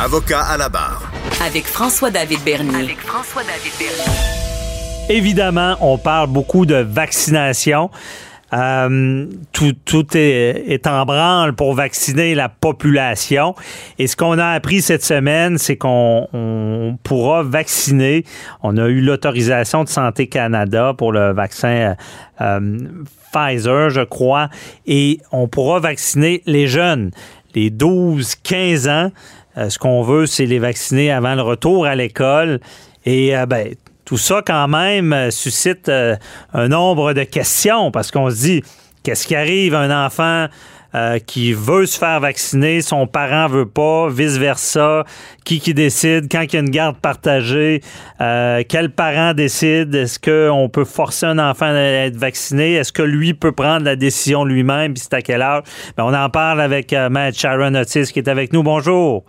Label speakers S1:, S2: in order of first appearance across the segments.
S1: Avocat à la barre.
S2: Avec François-David Bernier.
S3: Avec François-David Bernier.
S4: Évidemment, on parle beaucoup de vaccination. Euh, tout, tout est, est, en branle pour vacciner la population. Et ce qu'on a appris cette semaine, c'est qu'on on pourra vacciner. On a eu l'autorisation de Santé Canada pour le vaccin euh, euh, Pfizer, je crois, et on pourra vacciner les jeunes, les 12-15 ans. Euh, ce qu'on veut, c'est les vacciner avant le retour à l'école. Et euh, ben, tout ça, quand même, euh, suscite un nombre de questions parce qu'on se dit, qu'est-ce qui arrive à un enfant qui veut se faire vacciner, son parent veut pas, vice-versa, qui qui décide, quand il y a une garde partagée, quel parent décide, est-ce qu'on peut forcer un enfant à être vacciné, est-ce que lui peut prendre la décision lui-même, puis c'est à quel âge? Ben, on en parle avec Maître Sharon Otis qui est avec nous. Bonjour.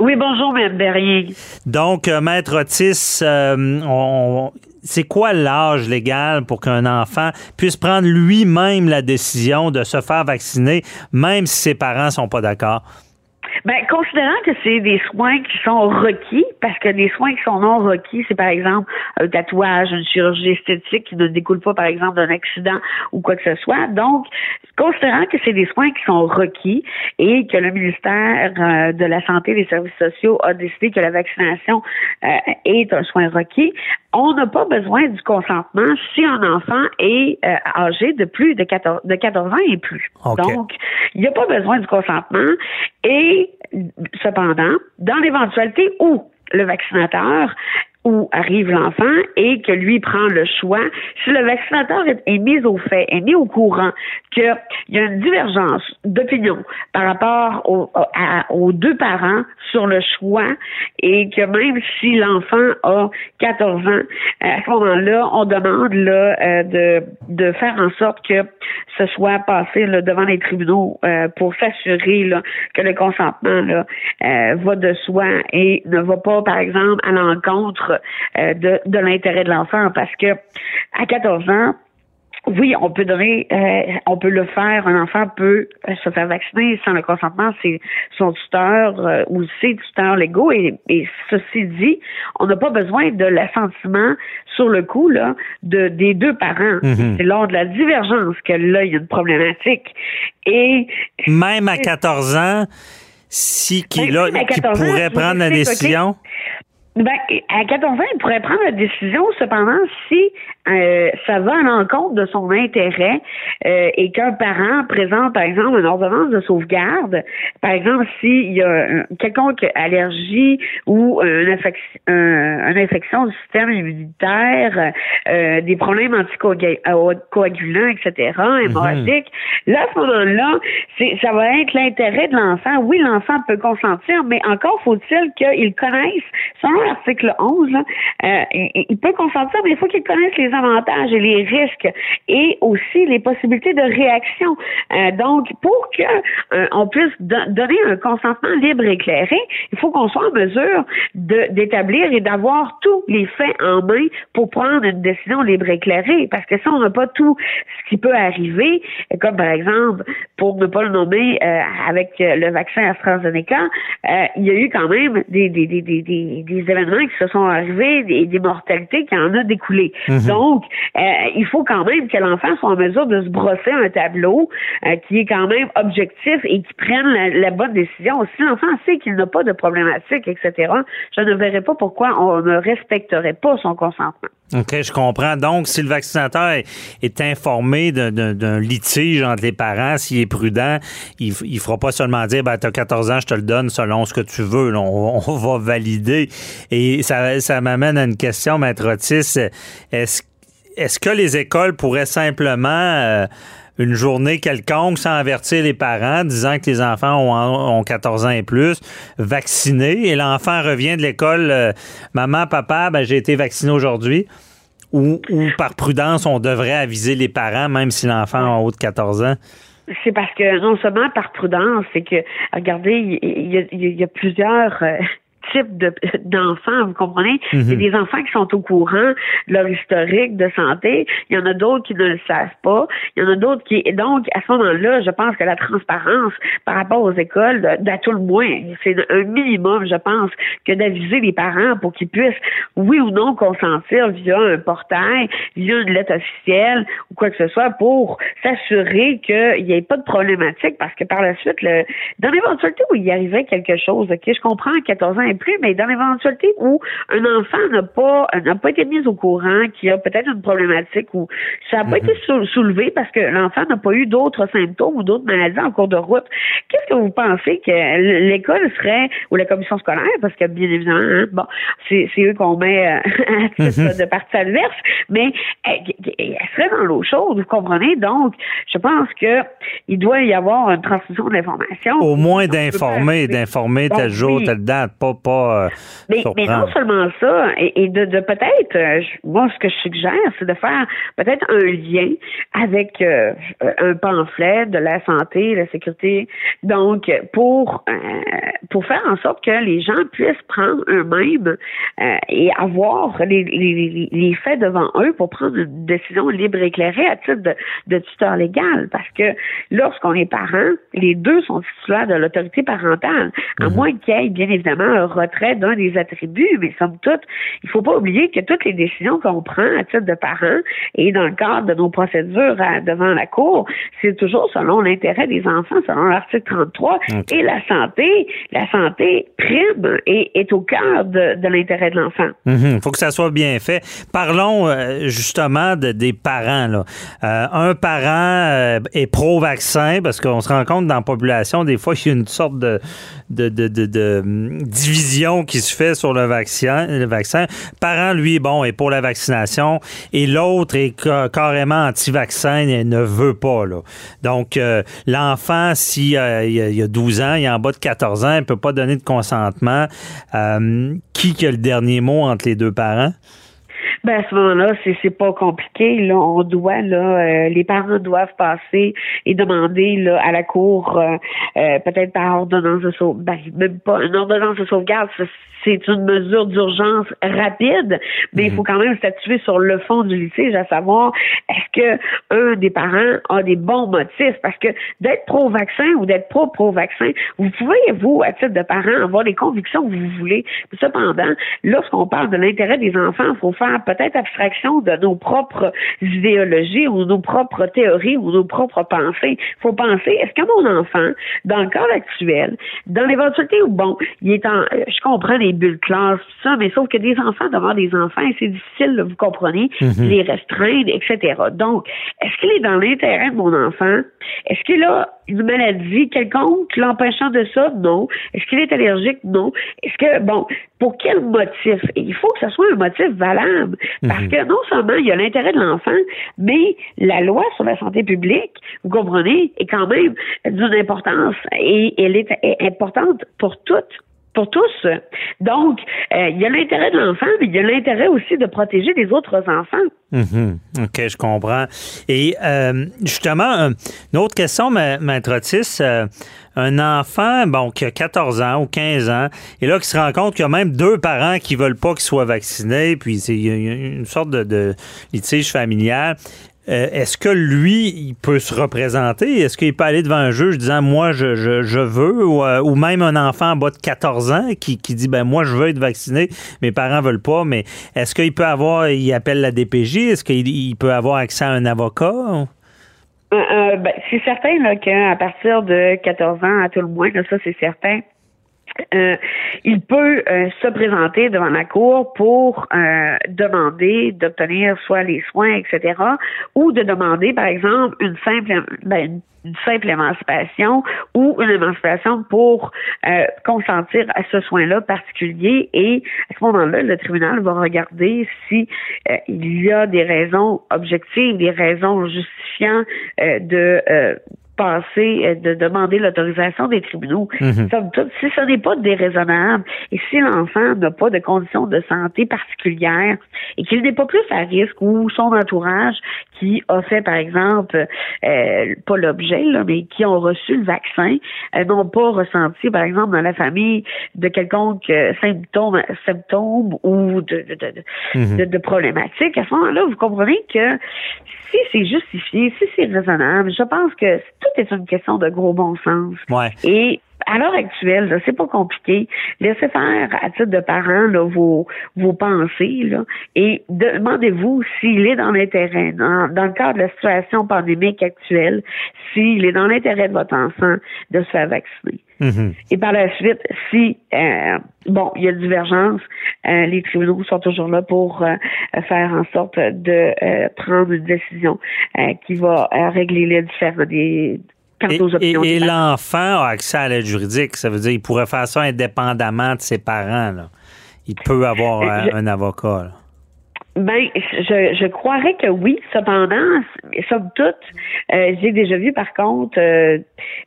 S5: Oui, bonjour, Mme Berrier.
S4: Donc, euh, Maître Otis, euh, on, c'est quoi l'âge légal pour qu'un enfant puisse prendre lui-même la décision de se faire vacciner, même si ses parents sont pas d'accord?
S5: Ben, considérant que c'est des soins qui sont requis, parce que les soins qui sont non requis, c'est par exemple un tatouage, une chirurgie esthétique qui ne découle pas, par exemple, d'un accident ou quoi que ce soit. Donc, considérant que c'est des soins qui sont requis et que le ministère euh, de la Santé et des Services sociaux a décidé que la vaccination euh, est un soin requis, on n'a pas besoin du consentement si un enfant est euh, âgé de plus de 14, de 14 ans et plus. Donc, il n'y a pas besoin du consentement et cependant, dans l'éventualité où le vaccinateur où arrive l'enfant et que lui prend le choix. Si le vaccinateur est, mis au fait, est mis au courant qu'il y a une divergence d'opinion par rapport aux deux parents sur le choix et que même si l'enfant a 14 ans, à ce moment-là, on demande là, euh, de, faire en sorte que ce soit passé devant les tribunaux euh, pour s'assurer que le consentement euh, va de soi et ne va pas, par exemple, à l'encontre de, de l'intérêt de l'enfant parce que à 14 ans, oui, on peut donner, euh, on peut le faire. Un enfant peut euh, se faire vacciner sans le consentement, c'est son tuteur ou ses tuteurs légaux. Et, ceci dit, on n'a pas besoin de l'assentiment sur le coup là de des deux parents. Mm-hmm. C'est lors de la divergence que là il y a une problématique. Et
S4: même à 14 ans, si qui là, qui pourrait prendre la décision?
S5: Ben, à 14 ans, il pourrait prendre la décision, cependant, si euh, ça va à l'encontre de son intérêt euh, et qu'un parent présente, par exemple, une ordonnance de sauvegarde, par exemple, s'il y a une quelconque allergie ou une, infection, une infection du système immunitaire, euh, des problèmes anticoagulants, etc., hémorragiques, mhm. là, à ce moment-là, ça va être l'intérêt de l'enfant. Oui, l'enfant peut consentir, mais encore faut-il qu'il connaisse, selon l'article 11, il peut consentir, mais il faut qu'il connaisse les avantages et les risques et aussi les possibilités de réaction. Euh, donc, pour que euh, on puisse donner un consentement libre et éclairé, il faut qu'on soit en mesure d'établir et d'avoir tous les faits en main pour prendre une décision libre et éclairée. Parce que si on n'a pas tout ce qui peut arriver, comme par exemple, pour ne pas le nommer, euh, avec le vaccin AstraZeneca, il y a eu quand même des, des, des, des, des événements qui se sont arrivés, des, des mortalités qui en ont découlé. Mm-hmm. Donc, donc, euh, il faut quand même que l'enfant soit en mesure de se brosser un tableau euh, qui est quand même objectif et qui prenne la, bonne décision. Si l'enfant sait qu'il n'a pas de problématique, etc., je ne verrais pas pourquoi on ne respecterait pas son consentement.
S4: OK, je comprends. Donc, si le vaccinateur est, informé d'un litige entre les parents, s'il est prudent, il ne fera pas seulement dire ben, tu as 14 ans, je te le donne selon ce que tu veux. on, va valider. Et ça, ça m'amène à une question, Maître Otis. Est-ce est-ce que les écoles pourraient simplement euh, une journée quelconque sans avertir les parents, disant que les enfants ont, 14 ans et plus, vaccinés, et l'enfant revient de l'école, euh, maman, papa, ben, j'ai été vacciné aujourd'hui, ou, par prudence, on devrait aviser les parents, même si l'enfant a haut de 14 ans?
S5: C'est parce que non seulement par prudence, c'est que, regardez, il y, a, plusieurs... Euh, types d'enfants, vous comprenez? Il y a des enfants qui sont au courant de leur historique de santé. Il y en a d'autres qui ne le savent pas. Il y en a d'autres qui... Donc, à ce moment-là, je pense que la transparence par rapport aux écoles, d'à tout le moins, c'est un minimum, je pense, que d'aviser les parents pour qu'ils puissent, oui ou non, consentir via un portail, via une lettre officielle ou quoi que ce soit pour s'assurer qu'il n'y ait pas de problématique parce que par la suite, le, dans l'éventualité où il y arrivait quelque chose, ok, je comprends 14 ans plus, mais dans l'éventualité où un enfant n'a pas n'a pas été mis au courant qu'il y a peut-être une problématique ou ça n'a pas mhm. été soulevé parce que l'enfant n'a pas eu d'autres symptômes ou d'autres maladies en cours de route, qu'est-ce que vous pensez que l'école serait ou la commission scolaire, parce que bien évidemment, hein, bon, c'est eux qu'on met euh, à titre mhm. de partie adverse, mais elle, serait dans l'eau chaude, vous comprenez? Donc, je pense que il doit y avoir une transmission d'informations.
S4: Au moins d'informer, d'informer tel jour, telle date, pas, pas euh,
S5: mais, mais, non seulement ça, et, de, de peut-être, euh, moi, ce que je suggère, c'est de faire peut-être un lien avec euh, un pamphlet de la santé, la sécurité, donc pour pour faire en sorte que les gens puissent prendre eux-mêmes et avoir les, les, les, faits devant eux pour prendre une décision libre et éclairée à titre de, de tuteur légal. Parce que lorsqu'on est parent, les deux sont titulaires de l'autorité parentale, à mhm. moins qu'il y ait bien évidemment un retrait d'un des attributs, mais somme toute, il faut pas oublier que toutes les décisions qu'on prend à titre de parent et dans le cadre de nos procédures devant la Cour, c'est toujours selon l'intérêt des enfants, selon l'article 33, et la santé, la santé prime et est au cœur de, l'intérêt de l'enfant.
S4: Il mhm. faut que ça soit bien fait. Parlons euh, justement de, des parents. Là. Euh, un parent euh, est pro-vaccin parce qu'on se rend compte dans la population, des fois, qu'il y a une sorte de, de, de, de, hum, division qui se fait sur le vaccin. Le vaccin. Parent, lui, bon, est pour la vaccination et l'autre est carrément anti-vaccin et ne veut pas. Là. Donc, l'enfant, s'il euh, il a 12 ans, il est en bas de 14 ans, il ne peut pas donner de consentement. qui a le dernier mot entre les deux parents?
S5: Ben à ce moment-là, c'est c'est pas compliqué. Là, on doit là, euh, les parents doivent passer et demander là à la cour, euh, euh, peut-être par ordonnance de sauvegarde, ben, même pas une ordonnance de sauvegarde, c'est une mesure d'urgence rapide, mais il mhm. faut quand même statuer sur le fond du litige, à savoir est-ce que un des parents a des bons motifs, parce que d'être pro-vaccin ou d'être pas pro-vaccin, vous pouvez vous à titre de parent avoir les convictions que vous voulez. Cependant, lorsqu'on parle de l'intérêt des enfants, il faut faire peut-être abstraction de nos propres idéologies ou nos propres théories ou nos propres pensées. Il faut penser, est-ce que mon enfant, dans le cas actuel, dans l'éventualité où, bon, il est en, je comprends les bulles classe, ça, mais sauf que des enfants devant des enfants, c'est difficile, vous comprenez, mhm. les restreindre, etc. Donc, est-ce qu'il est dans l'intérêt de mon enfant? Est-ce qu'il a une maladie quelconque l'empêchant de ça? Non. Est-ce qu'il est allergique? Non. Est-ce que, bon, pour quel motif? il faut que ce soit un motif valable. Parce mhm. que non seulement il y a l'intérêt de l'enfant, mais la loi sur la santé publique, vous comprenez, est quand même d'une importance et elle est importante pour toutes pour tous. Donc, euh, il y a l'intérêt de l'enfant, mais il y a l'intérêt aussi de protéger les autres enfants.
S4: Mhm. OK, je comprends. Et euh, justement, une autre question, Maître Otis. Euh, un enfant, bon, qui a 14 ans ou 15 ans, et là, qui se rend compte qu'il y a même deux parents qui veulent pas qu'il soit vacciné, puis c'est une sorte de, de litige familial. Euh, est-ce que lui, il peut se représenter? Est-ce qu'il peut aller devant un juge disant moi je, je, veux euh, ou, même un enfant en bas de 14 ans qui, qui dit ben moi je veux être vacciné, mes parents veulent pas, mais est-ce qu'il peut avoir, il appelle la DPJ, est-ce qu'il peut avoir accès à un avocat?
S5: Euh, ben, c'est certain qu'à partir de 14 ans, à tout le moins, ça c'est certain, euh, il peut euh, se présenter devant la cour pour euh, demander d'obtenir soit les soins, etc., ou de demander, par exemple, une simple, ben, une simple émancipation ou une émancipation pour consentir à ce soin-là particulier. Et à ce moment-là, le tribunal va regarder si il y a des raisons objectives, des raisons justifiant de passer, euh, de demander l'autorisation des tribunaux. Mhm. si ce n'est pas déraisonnable et si l'enfant n'a pas de conditions de santé particulières et qu'il n'est pas plus à risque ou son entourage qui a fait, par exemple, euh, pas l'objet, mais qui ont reçu le vaccin, euh, n'ont pas ressenti, par exemple, dans la famille de quelconque euh, symptôme, symptôme ou de, de, de, mhm. de, problématiques. À ce moment-là, vous comprenez que si c'est justifié, si c'est raisonnable, je pense que tout est une question de gros bon sens.
S4: Ouais.
S5: Et à l'heure actuelle, c'est pas compliqué. Laissez faire à titre de parents là, vos, vos pensées là, et demandez-vous s'il est dans l'intérêt, dans, dans, le cadre de la situation pandémique actuelle, s'il est dans l'intérêt de votre enfant de se faire vacciner. Mm-hmm. Et par la suite, si euh, bon, il y a divergence, euh, les tribunaux sont toujours là pour euh, faire en sorte de prendre une décision qui va régler les différents des
S4: et, l'enfant a accès à l'aide juridique. Ça veut dire qu'il pourrait faire ça indépendamment de ses parents. Il peut avoir un avocat.
S5: Ben, je, je croirais que oui. Cependant, somme toute, euh, j'ai déjà vu par contre euh,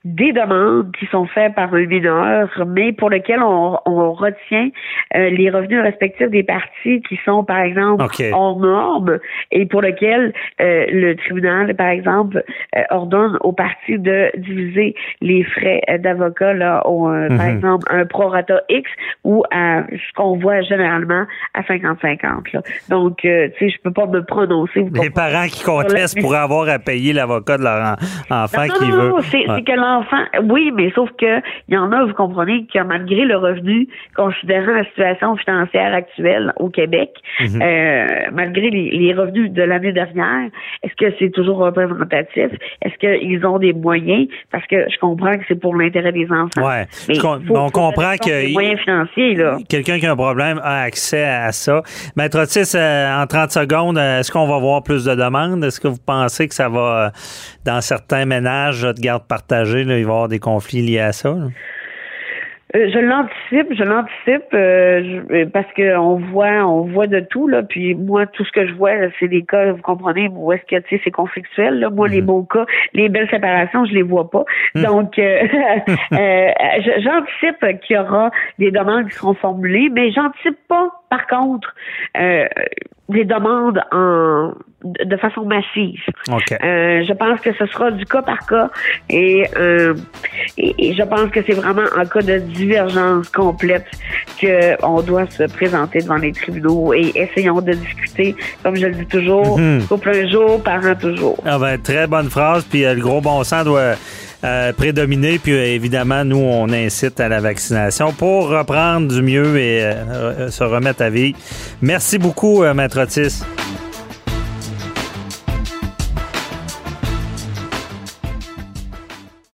S5: des demandes qui sont faites par un mineur, mais pour lesquelles on, on retient euh, les revenus respectifs des parties qui sont, par exemple, en normes et pour lesquelles le tribunal, par exemple, ordonne aux parties de diviser les frais d'avocat là, au, par mhm. exemple, un prorata X ou à ce qu'on voit généralement à 50-50. Donc, tu sais, je peux pas me prononcer.
S4: Les parents qui contestent pourraient avoir à payer l'avocat de leur enfant qui veut. Non,
S5: c'est que l'enfant, oui, mais sauf que il y en a, vous comprenez, que malgré le revenu, considérant la situation financière actuelle au Québec, mhm. euh, malgré les, revenus de l'année dernière, est-ce que c'est toujours représentatif? Est-ce qu'ils ont des moyens? Parce que je comprends que c'est pour l'intérêt des enfants.
S4: Ouais. Mais on comprend que
S5: moyens financiers, là.
S4: Quelqu'un qui a un problème a accès à ça. Maître Otis, euh, en 30 secondes, euh, est-ce qu'on va voir plus de demandes? Est-ce que vous pensez que ça va, euh, dans certains ménages de garde partagée, il va y avoir des conflits liés à ça?
S5: Euh, je l'anticipe, je l'anticipe euh, parce que on voit, on voit de tout là. Puis moi, tout ce que je vois, c'est des cas, vous comprenez, où est-ce que tu sais, c'est conflictuel. Là. Moi, les mhm. beaux cas, les belles séparations, je les vois pas. Mhm. Donc, euh, j'anticipe qu'il y aura des demandes qui seront formulées, mais j'anticipe pas, par contre, des demandes en de façon massive. Euh, je pense que ce sera du cas par cas et, euh, et, je pense que c'est vraiment en cas de divergence complète qu'on doit se présenter devant les tribunaux et essayons de discuter, comme je le dis toujours, mm -hmm. un jour, parent toujours.
S4: Ah ben, très bonne phrase, puis euh, le gros bon sens doit euh, prédominer, puis évidemment, nous, on incite à la vaccination pour reprendre du mieux et se remettre à vie. Merci beaucoup, Maître Otis.